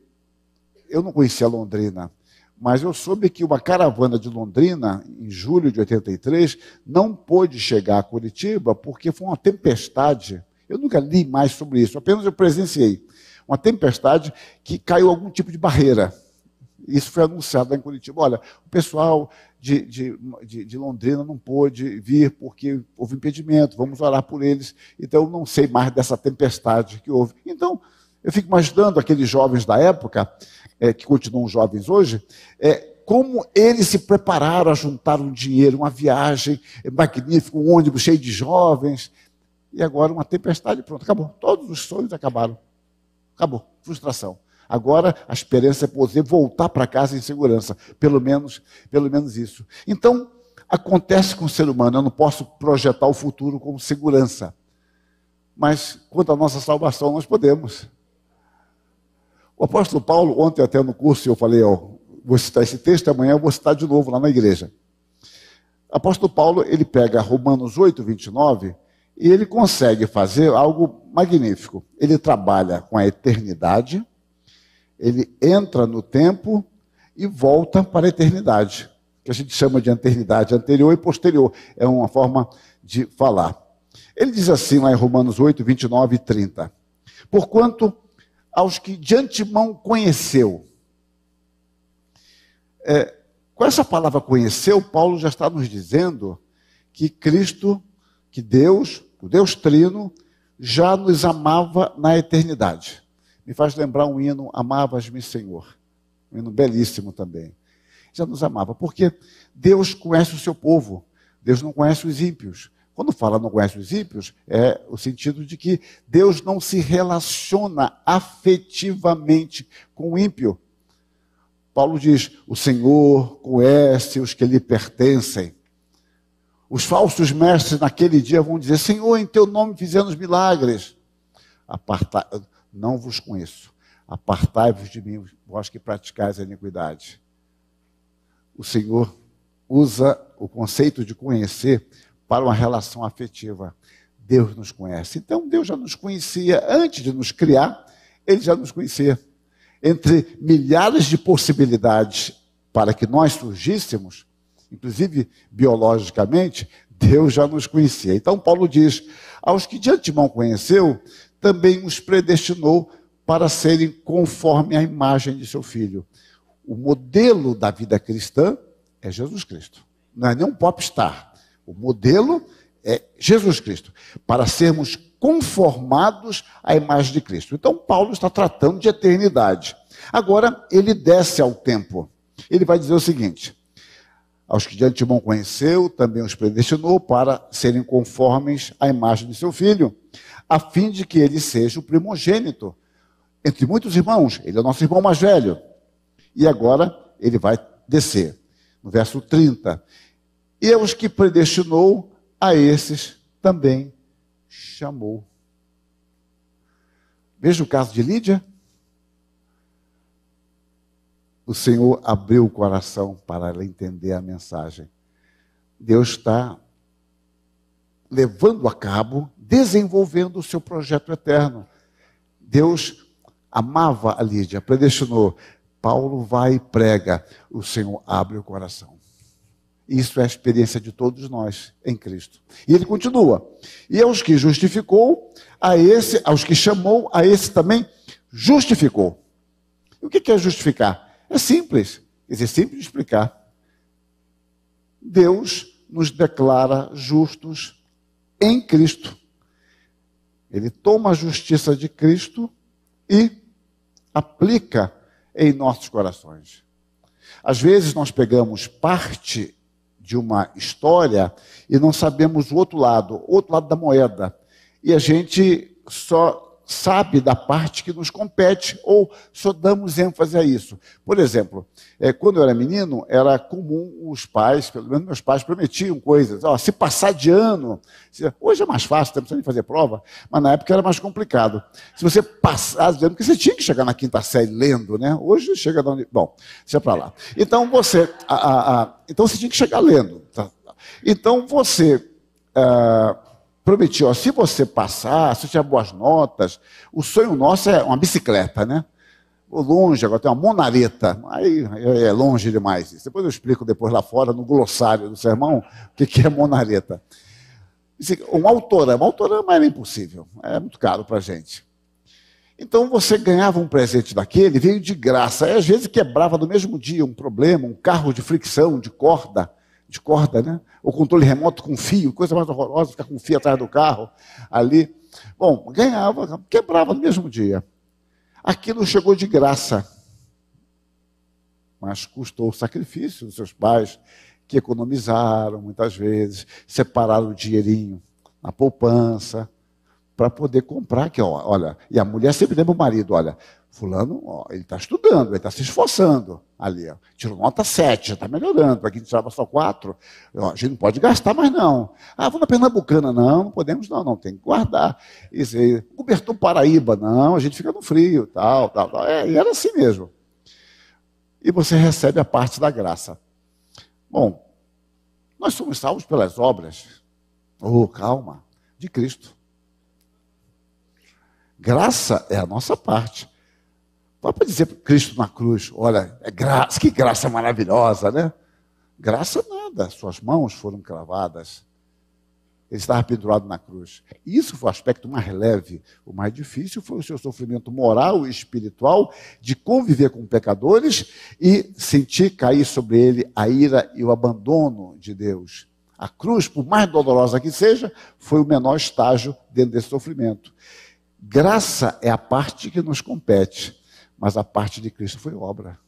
eu não conhecia Londrina mas eu soube que uma caravana de Londrina, em julho de 83, não pôde chegar a Curitiba porque foi uma tempestade. Eu nunca li mais sobre isso, apenas eu presenciei. Uma tempestade que caiu algum tipo de barreira. Isso foi anunciado lá em Curitiba. Olha, o pessoal de, de, de, de Londrina não pôde vir porque houve impedimento, vamos orar por eles. Então, eu não sei mais dessa tempestade que houve. Então, eu fico imaginando aqueles jovens da época é, que continuam jovens hoje, é, como eles se prepararam a juntar um dinheiro, uma viagem magnífica, um ônibus cheio de jovens, e agora uma tempestade, pronto, acabou. Todos os sonhos acabaram. Acabou. Frustração. Agora a esperança é poder voltar para casa em segurança. Pelo menos, pelo menos isso. Então, acontece com o ser humano. Eu não posso projetar o futuro com segurança. Mas quanto à nossa salvação, nós podemos. O apóstolo Paulo, ontem até no curso, eu falei, ó, vou citar esse texto, amanhã eu vou citar de novo lá na igreja. O apóstolo Paulo, ele pega Romanos 8, 29, e ele consegue fazer algo magnífico. Ele trabalha com a eternidade, ele entra no tempo e volta para a eternidade, que a gente chama de eternidade anterior e posterior. É uma forma de falar. Ele diz assim lá em Romanos 8, 29 e 30. Porquanto aos que de antemão conheceu. É, com essa palavra conheceu, Paulo já está nos dizendo que Cristo, que Deus, o Deus Trino, já nos amava na eternidade. Me faz lembrar um hino, Amavas-me, Senhor. Um hino belíssimo também. Já nos amava, porque Deus conhece o seu povo, Deus não conhece os ímpios. Quando fala não conhece os ímpios, é o sentido de que Deus não se relaciona afetivamente com o ímpio. Paulo diz: o Senhor conhece os que lhe pertencem. Os falsos mestres naquele dia vão dizer: Senhor, em teu nome fizemos milagres. Não vos conheço. Apartai-vos de mim, vós que praticais a iniquidade. O Senhor usa o conceito de conhecer para uma relação afetiva. Deus nos conhece. Então, Deus já nos conhecia antes de nos criar, ele já nos conhecia. Entre milhares de possibilidades para que nós surgíssemos, inclusive biologicamente, Deus já nos conhecia. Então, Paulo diz: aos que de antemão conheceu, também os predestinou para serem conforme a imagem de seu filho. O modelo da vida cristã é Jesus Cristo. Não é nem um popstar. O modelo é Jesus Cristo, para sermos conformados à imagem de Cristo. Então, Paulo está tratando de eternidade. Agora, ele desce ao tempo. Ele vai dizer o seguinte: aos que de antemão conheceu, também os predestinou para serem conformes à imagem de seu filho, a fim de que ele seja o primogênito entre muitos irmãos. Ele é o nosso irmão mais velho. E agora ele vai descer. No verso 30. E aos que predestinou, a esses também chamou. Veja o caso de Lídia. O Senhor abriu o coração para ela entender a mensagem. Deus está levando a cabo, desenvolvendo o seu projeto eterno. Deus amava a Lídia, predestinou. Paulo vai e prega, o Senhor abre o coração. Isso é a experiência de todos nós em Cristo. E ele continua. E aos que justificou, a esse, aos que chamou, a esse também justificou. E o que é justificar? É simples. Quer dizer, simples de explicar. Deus nos declara justos em Cristo. Ele toma a justiça de Cristo e aplica em nossos corações. Às vezes nós pegamos parte de uma história e não sabemos o outro lado, o outro lado da moeda. E a gente só sabe da parte que nos compete ou só damos ênfase a isso. Por exemplo, é, quando eu era menino, era comum os pais, pelo menos meus pais, prometiam coisas. Ó, se passar de ano, se, hoje é mais fácil, não precisa nem fazer prova, mas na época era mais complicado. Se você passar de ano, porque você tinha que chegar na quinta série lendo, né? Hoje chega da Bom, deixa para lá. Então você, a, a, a, então você tinha que chegar lendo. Tá? Então você. Uh, prometi, ó, se você passar, se tiver boas notas, o sonho nosso é uma bicicleta, né? Vou longe, agora tem uma monareta. Aí é longe demais. Depois eu explico depois lá fora, no glossário do sermão, o que é monareta. Um autorama. Autorama era impossível. É muito caro para gente. Então você ganhava um presente daquele, veio de graça. Aí, às vezes quebrava no mesmo dia um problema, um carro de fricção, de corda de corda, né? O controle remoto com fio, coisa mais horrorosa, ficar com fio atrás do carro ali. Bom, ganhava, quebrava no mesmo dia. Aquilo chegou de graça, mas custou o sacrifício dos seus pais, que economizaram muitas vezes, separaram o dinheirinho na poupança, para poder comprar, que olha, e a mulher sempre lembra o marido, olha, Fulano, ó, ele está estudando, ele está se esforçando ali. Ó. Tirou nota 7, já está melhorando. Quem tirava só 4, ó, a gente não pode gastar mais não. Ah, vou na Pernambucana. Não, não podemos não, não, tem que guardar. Isso aí, cobertor Paraíba, não, a gente fica no frio, tal, tal, tal. É, e era assim mesmo. E você recebe a parte da graça. Bom, nós somos salvos pelas obras. Oh, calma, de Cristo. Graça é a nossa parte. Para dizer para Cristo na cruz, olha, é graça, que graça maravilhosa, né? Graça nada, suas mãos foram cravadas. Ele estava pendurado na cruz. Isso foi o aspecto mais leve. O mais difícil foi o seu sofrimento moral e espiritual de conviver com pecadores e sentir cair sobre ele a ira e o abandono de Deus. A cruz, por mais dolorosa que seja, foi o menor estágio dentro desse sofrimento. Graça é a parte que nos compete mas a parte de Cristo foi obra,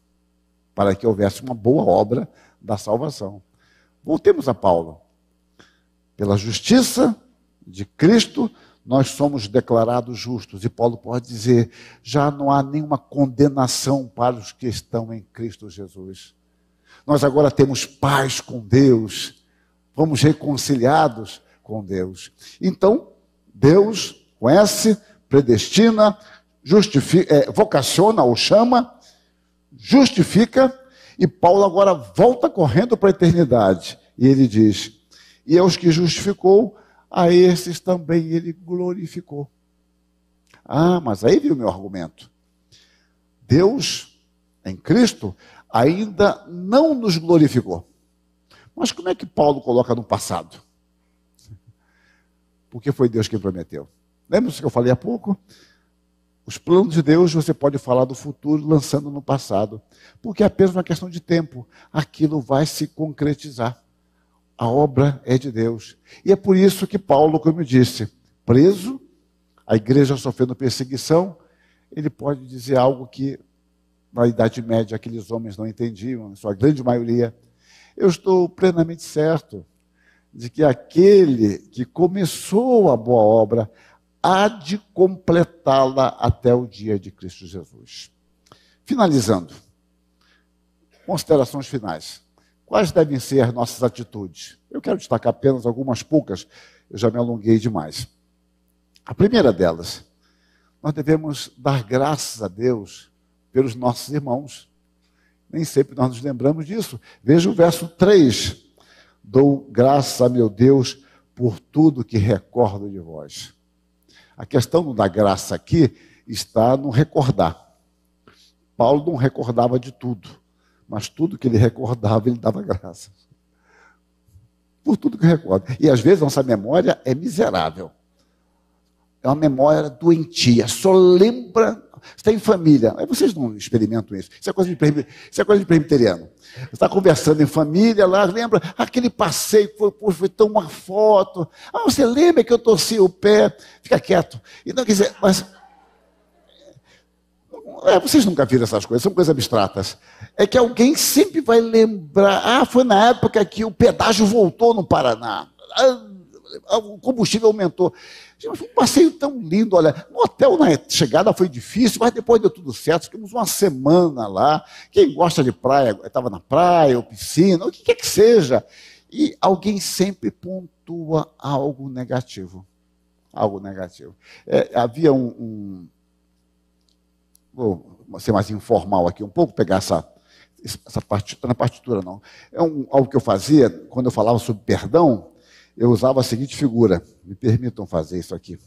para que houvesse uma boa obra da salvação. Voltemos a Paulo. Pela justiça de Cristo, nós somos declarados justos. E Paulo pode dizer: já não há nenhuma condenação para os que estão em Cristo Jesus. Nós agora temos paz com Deus, fomos reconciliados com Deus. Então, Deus conhece, predestina, justifica, é, vocaciona ou chama, justifica, e Paulo agora volta correndo para a eternidade. E ele diz: E aos que justificou, a esses também ele glorificou. Ah, mas aí viu o meu argumento. Deus, em Cristo, ainda não nos glorificou. Mas como é que Paulo coloca no passado? Porque foi Deus quem prometeu. Lembra-se que eu falei há pouco? Os planos de Deus você pode falar do futuro lançando no passado, porque é apenas uma questão de tempo. Aquilo vai se concretizar. A obra é de Deus. E é por isso que Paulo, como eu disse, preso, a igreja sofrendo perseguição, ele pode dizer algo que na Idade Média aqueles homens não entendiam, sua grande maioria. Eu estou plenamente certo de que aquele que começou a boa obra há de completá-la até o dia de Cristo Jesus. Finalizando, considerações finais. Quais devem ser as nossas atitudes? Eu quero destacar apenas algumas poucas, eu já me alonguei demais. A primeira delas, nós devemos dar graças a Deus pelos nossos irmãos. Nem sempre nós nos lembramos disso. Veja o verso 3. Dou graças a meu Deus por tudo que recordo de vós. A questão da graça aqui está no recordar. Paulo não recordava de tudo, mas tudo que ele recordava, ele dava graças. Por tudo que recorda. E às vezes nossa memória é miserável é uma memória doentia, só lembra. Você tem família, vocês não experimentam isso. Isso é coisa de, isso é coisa de presbiteriano. Está conversando em família lá, lembra aquele passeio, foi, foi tão uma foto. Ah, você lembra que eu torci o pé? Fica quieto. E não quer dizer, mas. É, vocês nunca viram essas coisas, são coisas abstratas. É que alguém sempre vai lembrar. Ah, foi na época que o pedágio voltou no Paraná. Ah, o combustível aumentou. Foi um passeio tão lindo, olha. No hotel, na chegada foi difícil, mas depois deu tudo certo. Ficamos uma semana lá. Quem gosta de praia, estava na praia, ou piscina, o que quer que seja. E alguém sempre pontua algo negativo. Algo negativo. É, havia um, um. Vou ser mais informal aqui um pouco, pegar essa, essa partitura, na partitura não. É um, algo que eu fazia quando eu falava sobre perdão eu usava a seguinte figura. Me permitam fazer isso aqui.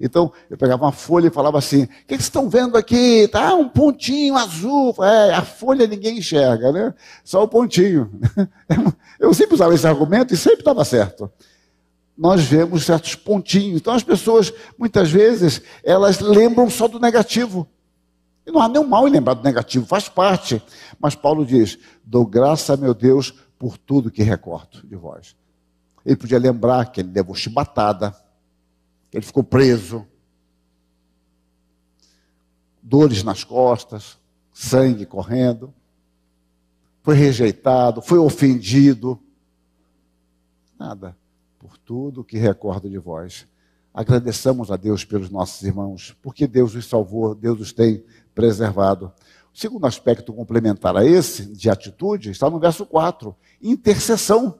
Então, eu pegava uma folha e falava assim: o que vocês estão vendo aqui? Tá um pontinho azul. É, a folha ninguém enxerga, né? Só o pontinho. Eu sempre usava esse argumento e sempre estava certo. Nós vemos certos pontinhos. Então, as pessoas, muitas vezes, elas lembram só do negativo. E não há nenhum mal em lembrar do negativo, faz parte. Mas Paulo diz: dou graça a meu Deus por tudo que recordo de vós. Ele podia lembrar que ele levou chibatada, que ele ficou preso, dores nas costas, sangue correndo, foi rejeitado, foi ofendido. Nada. Por tudo que recordo de vós. Agradeçamos a Deus pelos nossos irmãos, porque Deus os salvou, Deus os tem preservado. O segundo aspecto complementar a esse, de atitude, está no verso 4: intercessão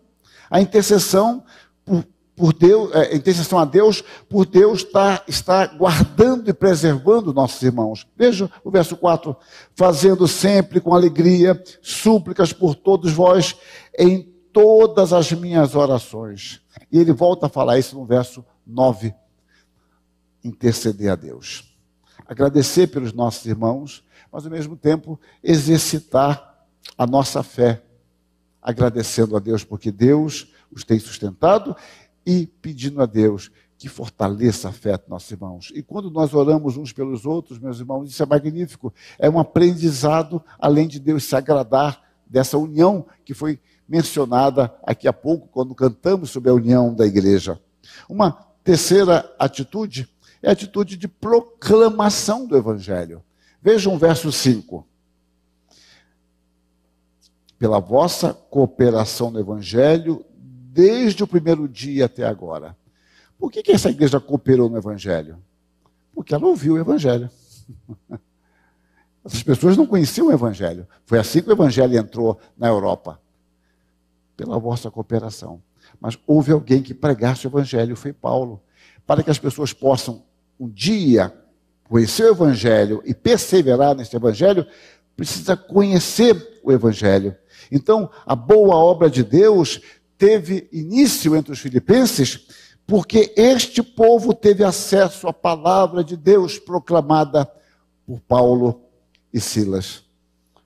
a intercessão por, por Deus, é, a intercessão a Deus, por Deus está, está guardando e preservando nossos irmãos. Veja o verso 4: fazendo sempre com alegria súplicas por todos vós em todas as minhas orações. E ele volta a falar isso no verso 9: interceder a Deus. Agradecer pelos nossos irmãos, mas ao mesmo tempo exercitar a nossa fé agradecendo a Deus porque Deus os tem sustentado e pedindo a Deus que fortaleça a fé dos nossos irmãos. E quando nós oramos uns pelos outros, meus irmãos, isso é magnífico. É um aprendizado, além de Deus se agradar dessa união que foi mencionada aqui há pouco, quando cantamos sobre a união da igreja. Uma terceira atitude é a atitude de proclamação do Evangelho. Vejam o verso 5 pela vossa cooperação no Evangelho desde o primeiro dia até agora. Por que, que essa igreja cooperou no Evangelho? Porque ela ouviu o Evangelho. Essas pessoas não conheciam o Evangelho. Foi assim que o Evangelho entrou na Europa. Pela vossa cooperação. Mas houve alguém que pregasse o Evangelho, foi Paulo. Para que as pessoas possam um dia conhecer o Evangelho e perseverar nesse Evangelho, precisa conhecer o Evangelho. Então, a boa obra de Deus teve início entre os filipenses, porque este povo teve acesso à palavra de Deus proclamada por Paulo e Silas.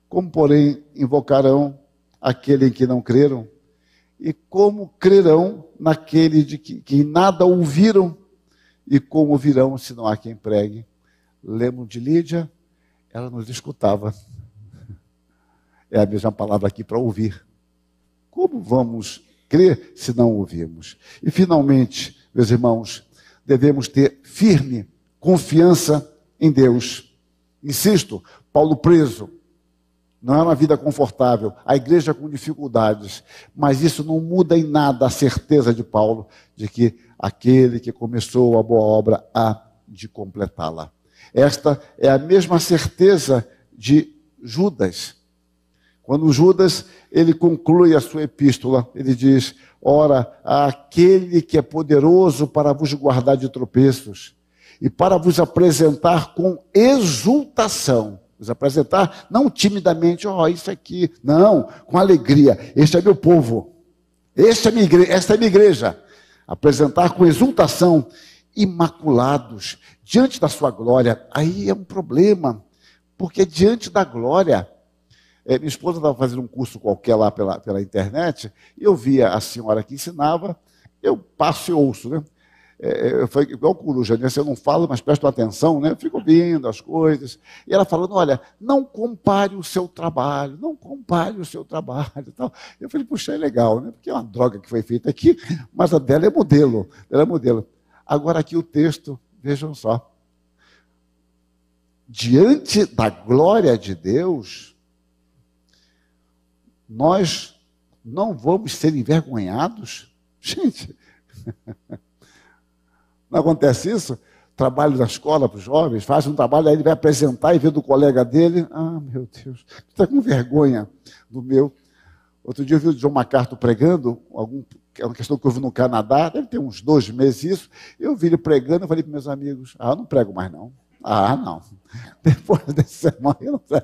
Como, porém, invocarão aquele em que não creram? E como crerão naquele de que, que nada ouviram? E como ouvirão se não há quem pregue? Lembram de Lídia? Ela nos escutava é a mesma palavra aqui para ouvir. Como vamos crer se não ouvirmos? E finalmente, meus irmãos, devemos ter firme confiança em Deus. Insisto, Paulo preso, Não é uma vida confortável, a igreja com dificuldades, mas isso não muda em nada a certeza de Paulo de que aquele que começou a boa obra há de completá-la. Esta é a mesma certeza de Judas. Quando Judas ele conclui a sua epístola, ele diz: Ora, aquele que é poderoso para vos guardar de tropeços e para vos apresentar com exultação, vos apresentar não timidamente, ó, oh, isso aqui, não, com alegria. Este é meu povo, este é minha igreja, esta é minha igreja. Apresentar com exultação, imaculados diante da sua glória. Aí é um problema, porque diante da glória é, minha esposa estava fazendo um curso qualquer lá pela, pela internet, e eu via a senhora que ensinava, eu passo e ouço, né? É, é eu falei, igual coruja, né? Se eu não falo, mas presto atenção, né? Eu fico ouvindo as coisas. E ela falando, olha, não compare o seu trabalho, não compare o seu trabalho. Tal. Eu falei, puxa, é legal, né? Porque é uma droga que foi feita aqui, mas a dela é modelo. Ela é modelo. Agora aqui o texto, vejam só. Diante da glória de Deus, nós não vamos ser envergonhados? Gente, não acontece isso? Trabalho na escola para os jovens, faz um trabalho, aí ele vai apresentar e vê do colega dele. Ah, meu Deus, está com vergonha do meu. Outro dia eu vi o John MacArthur pregando, algum, é uma questão que eu vi no Canadá, deve ter uns dois meses isso. Eu vi ele pregando, eu falei para meus amigos: ah, eu não prego mais não. Ah, não. Depois desse sermão, eu não sei.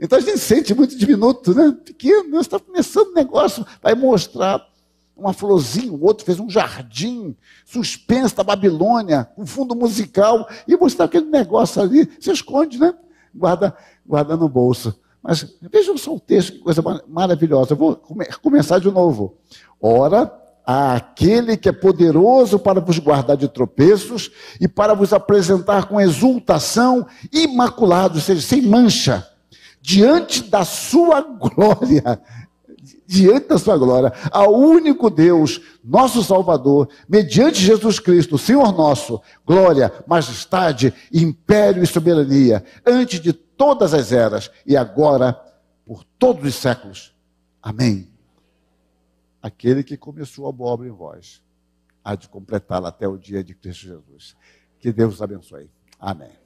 Então a gente sente muito diminuto, né? Pequeno, está começando o negócio, vai mostrar uma florzinha, o outro fez um jardim, suspenso da Babilônia, um fundo musical, e mostrar aquele negócio ali, se esconde, né? Guarda, guarda no bolso. Mas vejam só o texto, que coisa maravilhosa. Eu vou começar de novo. Ora, àquele que é poderoso para vos guardar de tropeços e para vos apresentar com exultação imaculado, ou seja, sem mancha, diante da sua glória. Diante da sua glória, ao único Deus, nosso Salvador, mediante Jesus Cristo, Senhor nosso, glória, majestade, império e soberania, antes de todas as eras e agora por todos os séculos. Amém aquele que começou a boa obra em vós, há de completá-la até o dia de Cristo Jesus. Que Deus abençoe. Amém.